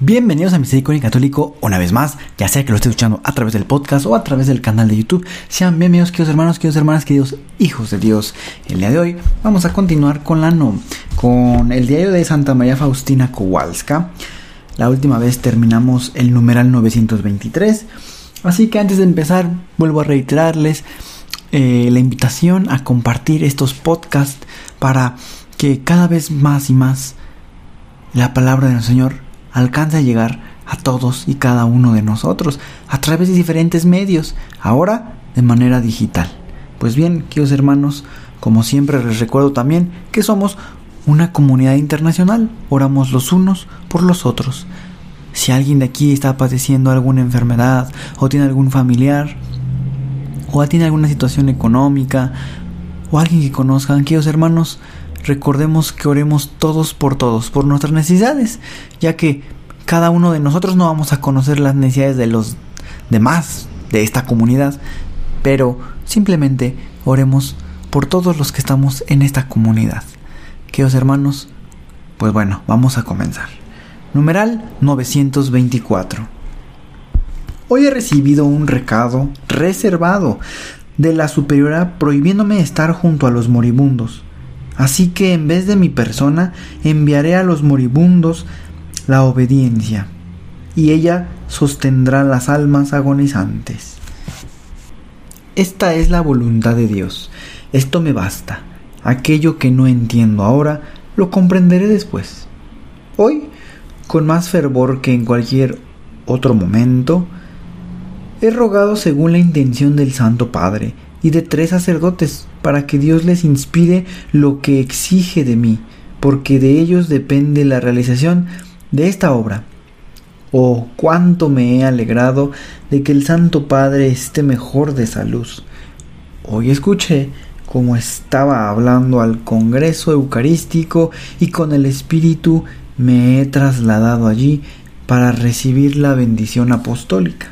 Bienvenidos a Misericordia Católico una vez más, ya sea que lo esté escuchando a través del podcast o a través del canal de YouTube. Sean bienvenidos, queridos hermanos, queridos hermanas, queridos hijos de Dios. El día de hoy vamos a continuar con la no, con el diario de Santa María Faustina Kowalska. La última vez terminamos el numeral 923. Así que antes de empezar, vuelvo a reiterarles eh, la invitación a compartir estos podcasts para que cada vez más y más la palabra del Señor alcanza a llegar a todos y cada uno de nosotros a través de diferentes medios, ahora de manera digital. Pues bien, queridos hermanos, como siempre les recuerdo también que somos una comunidad internacional, oramos los unos por los otros. Si alguien de aquí está padeciendo alguna enfermedad o tiene algún familiar o tiene alguna situación económica o alguien que conozcan, queridos hermanos, recordemos que oremos todos por todos, por nuestras necesidades, ya que cada uno de nosotros no vamos a conocer las necesidades de los demás de esta comunidad, pero simplemente oremos por todos los que estamos en esta comunidad. Queridos hermanos, pues bueno, vamos a comenzar. Numeral 924. Hoy he recibido un recado reservado de la superiora prohibiéndome estar junto a los moribundos. Así que en vez de mi persona enviaré a los moribundos la obediencia, y ella sostendrá las almas agonizantes. Esta es la voluntad de Dios. Esto me basta. Aquello que no entiendo ahora, lo comprenderé después. Hoy, con más fervor que en cualquier otro momento, he rogado según la intención del Santo Padre y de tres sacerdotes para que Dios les inspire lo que exige de mí, porque de ellos depende la realización de esta obra. Oh, cuánto me he alegrado de que el Santo Padre esté mejor de salud. Hoy escuché cómo estaba hablando al Congreso Eucarístico y con el Espíritu me he trasladado allí para recibir la bendición apostólica.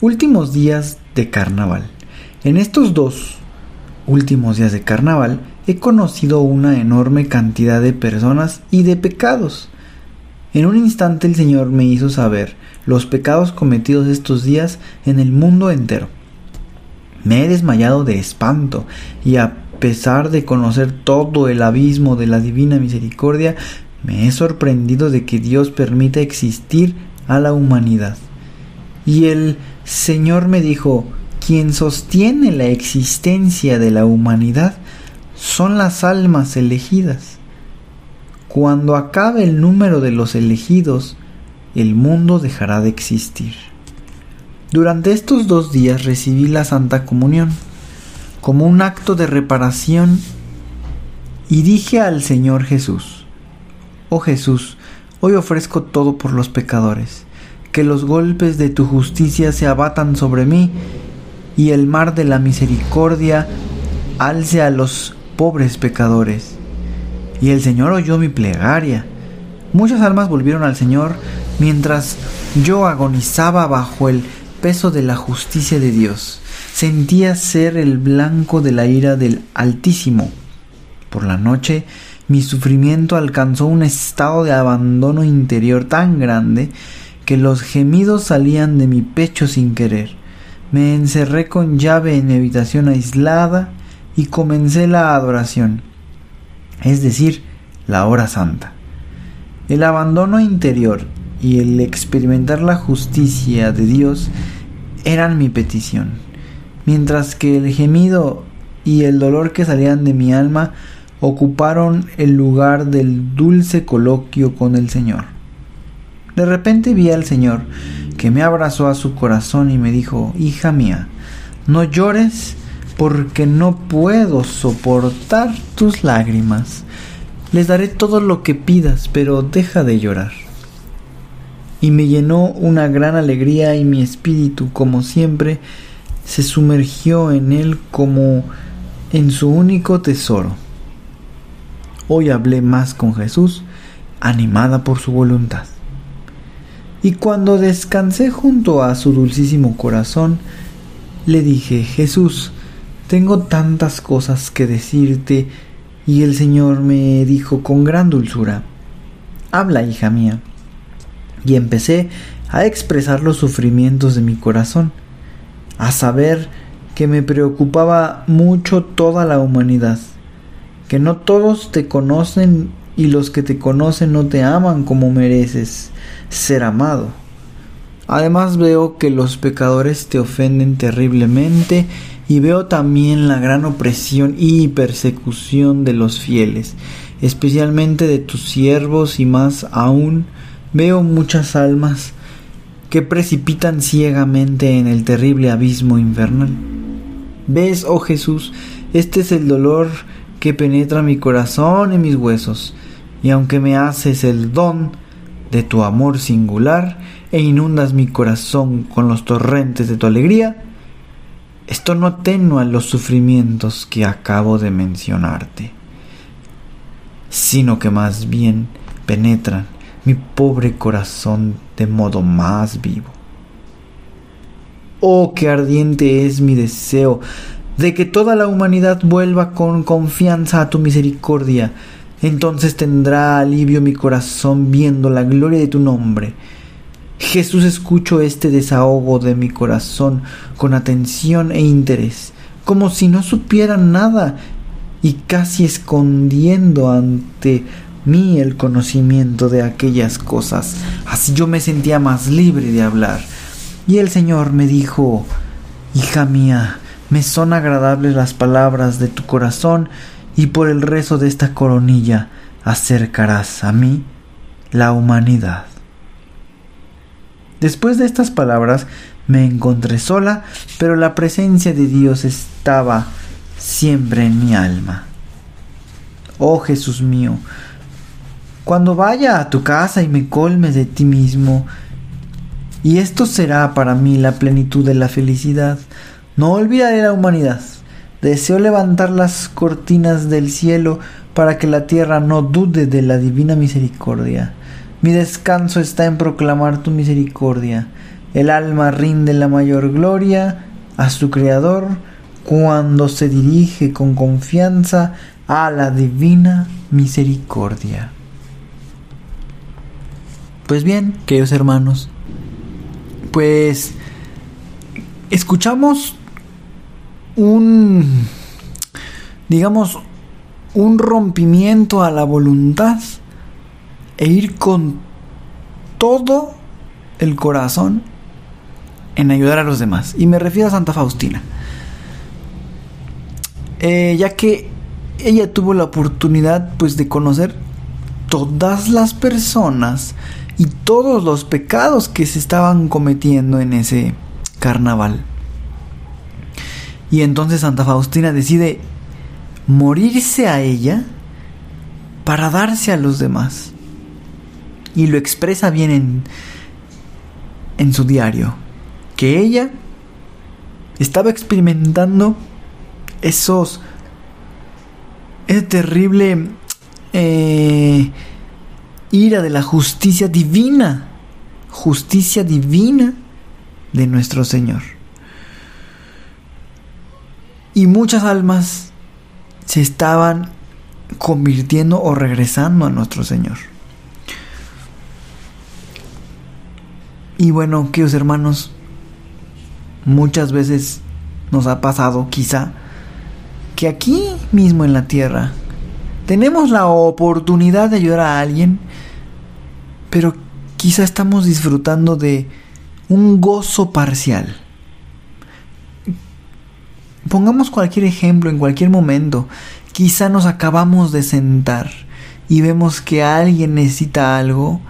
Últimos días de carnaval. En estos dos últimos días de carnaval he conocido una enorme cantidad de personas y de pecados. En un instante el Señor me hizo saber los pecados cometidos estos días en el mundo entero. Me he desmayado de espanto y a pesar de conocer todo el abismo de la divina misericordia, me he sorprendido de que Dios permita existir a la humanidad. Y el Señor me dijo, quien sostiene la existencia de la humanidad son las almas elegidas. Cuando acabe el número de los elegidos, el mundo dejará de existir. Durante estos dos días recibí la Santa Comunión como un acto de reparación y dije al Señor Jesús, Oh Jesús, hoy ofrezco todo por los pecadores, que los golpes de tu justicia se abatan sobre mí y el mar de la misericordia alce a los pobres pecadores. Y el Señor oyó mi plegaria. Muchas almas volvieron al Señor mientras yo agonizaba bajo el peso de la justicia de Dios. Sentía ser el blanco de la ira del Altísimo. Por la noche mi sufrimiento alcanzó un estado de abandono interior tan grande que los gemidos salían de mi pecho sin querer. Me encerré con llave en mi habitación aislada y comencé la adoración, es decir, la hora santa. El abandono interior y el experimentar la justicia de Dios eran mi petición, mientras que el gemido y el dolor que salían de mi alma ocuparon el lugar del dulce coloquio con el Señor. De repente vi al Señor que me abrazó a su corazón y me dijo, hija mía, no llores porque no puedo soportar tus lágrimas. les daré todo lo que pidas, pero deja de llorar. Y me llenó una gran alegría y mi espíritu, como siempre, se sumergió en él como en su único tesoro. Hoy hablé más con Jesús, animada por su voluntad. Y cuando descansé junto a su dulcísimo corazón, le dije, Jesús, tengo tantas cosas que decirte, y el Señor me dijo con gran dulzura, habla, hija mía. Y empecé a expresar los sufrimientos de mi corazón, a saber que me preocupaba mucho toda la humanidad, que no todos te conocen y los que te conocen no te aman como mereces ser amado. Además veo que los pecadores te ofenden terriblemente y veo también la gran opresión y persecución de los fieles, especialmente de tus siervos y más aún veo muchas almas que precipitan ciegamente en el terrible abismo infernal. ¿Ves, oh Jesús, este es el dolor que penetra mi corazón y mis huesos, y aunque me haces el don de tu amor singular e inundas mi corazón con los torrentes de tu alegría, esto no atenúa los sufrimientos que acabo de mencionarte, sino que más bien penetran mi pobre corazón de modo más vivo. Oh, qué ardiente es mi deseo de que toda la humanidad vuelva con confianza a tu misericordia, entonces tendrá alivio mi corazón viendo la gloria de tu nombre. Jesús, escucho este desahogo de mi corazón con atención e interés, como si no supiera nada y casi escondiendo ante mí el conocimiento de aquellas cosas. Así yo me sentía más libre de hablar. Y el Señor me dijo, Hija mía, me son agradables las palabras de tu corazón y por el rezo de esta coronilla acercarás a mí la humanidad. Después de estas palabras me encontré sola, pero la presencia de Dios estaba siempre en mi alma. Oh Jesús mío, cuando vaya a tu casa y me colme de ti mismo, y esto será para mí la plenitud de la felicidad, no olvidaré la humanidad Deseo levantar las cortinas del cielo para que la tierra no dude de la divina misericordia. Mi descanso está en proclamar tu misericordia. El alma rinde la mayor gloria a su Creador cuando se dirige con confianza a la divina misericordia. Pues bien, queridos hermanos, pues escuchamos un, digamos, un rompimiento a la voluntad e ir con todo el corazón en ayudar a los demás. Y me refiero a Santa Faustina. Eh, ya que ella tuvo la oportunidad pues de conocer todas las personas y todos los pecados que se estaban cometiendo en ese carnaval. Y entonces Santa Faustina decide morirse a ella para darse a los demás. Y lo expresa bien en, en su diario, que ella estaba experimentando esos, ese terrible eh, ira de la justicia divina, justicia divina de nuestro Señor y muchas almas se estaban convirtiendo o regresando a nuestro Señor. Y bueno, queridos hermanos, muchas veces nos ha pasado quizá que aquí mismo en la tierra tenemos la oportunidad de ayudar a alguien, pero quizá estamos disfrutando de un gozo parcial Pongamos cualquier ejemplo en cualquier momento. Quizá nos acabamos de sentar y vemos que alguien necesita algo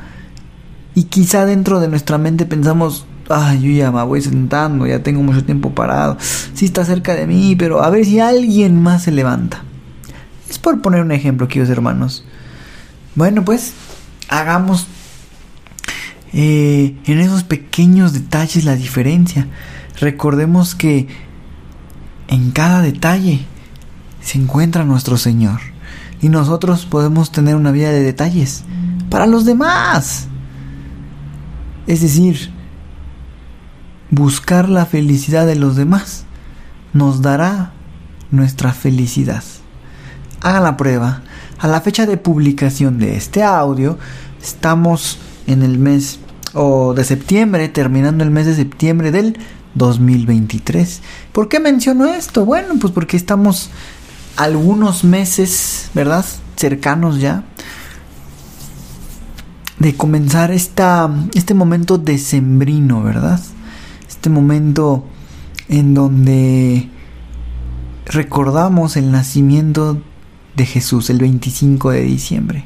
y quizá dentro de nuestra mente pensamos, ay, yo ya me voy sentando, ya tengo mucho tiempo parado, sí está cerca de mí, pero a ver si alguien más se levanta. Es por poner un ejemplo, queridos hermanos. Bueno, pues hagamos eh, en esos pequeños detalles la diferencia. Recordemos que en cada detalle se encuentra nuestro Señor. Y nosotros podemos tener una vida de detalles para los demás. Es decir, buscar la felicidad de los demás nos dará nuestra felicidad. Hagan la prueba. A la fecha de publicación de este audio, estamos en el mes o de septiembre, terminando el mes de septiembre del 2023. ¿Por qué menciono esto? Bueno, pues porque estamos algunos meses, ¿verdad? Cercanos ya de comenzar esta, este momento decembrino, ¿verdad? Este momento en donde recordamos el nacimiento de Jesús el 25 de diciembre.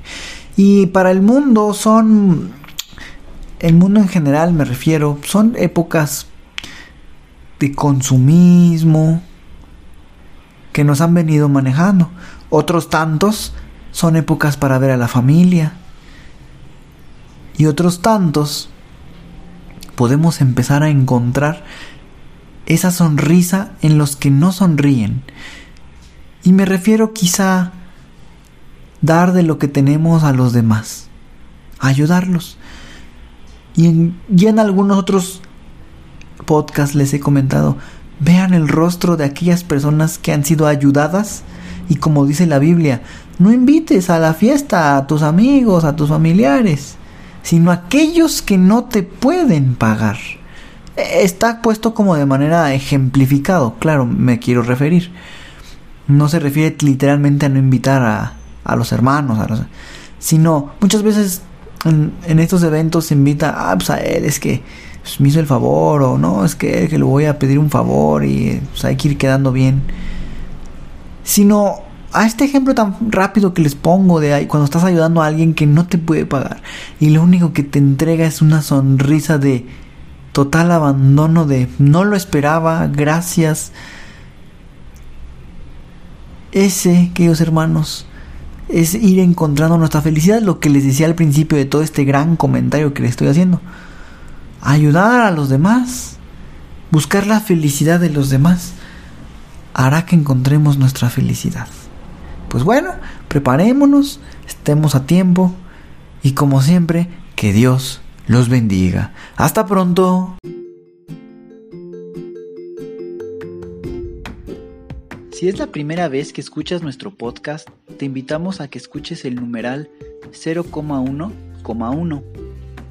Y para el mundo son, el mundo en general me refiero, son épocas consumismo que nos han venido manejando. Otros tantos son épocas para ver a la familia, y otros tantos, podemos empezar a encontrar esa sonrisa en los que no sonríen. Y me refiero quizá dar de lo que tenemos a los demás, ayudarlos. Y y en algunos otros podcasts les he comentado, vean el rostro de aquellas personas que han sido ayudadas y como dice la Biblia, no invites a la fiesta a tus amigos, a tus familiares sino aquellos que no te pueden pagar. Está puesto como de manera ejemplificado, claro, me quiero referir. No se refiere literalmente a no invitar a, a los hermanos, a los, sino muchas veces en, estos eventos se invita, ah, pues a él es que pues, me hizo el favor, o no, es que, que le voy a pedir un favor y pues, hay que ir quedando bien. Sino a este ejemplo tan rápido que les pongo de cuando estás ayudando a alguien que no te puede pagar y lo único que te entrega es una sonrisa de total abandono de no lo esperaba, gracias. Ese, queridos hermanos, es ir encontrando nuestra felicidad, lo que les decía al principio de todo este gran comentario que les estoy haciendo. Ayudar a los demás, buscar la felicidad de los demás, hará que encontremos nuestra felicidad pues bueno, preparémonos, estemos a tiempo y como siempre, que Dios los bendiga. Hasta pronto. Si es la primera vez que escuchas nuestro podcast, te invitamos a que escuches el numeral 0,1,1,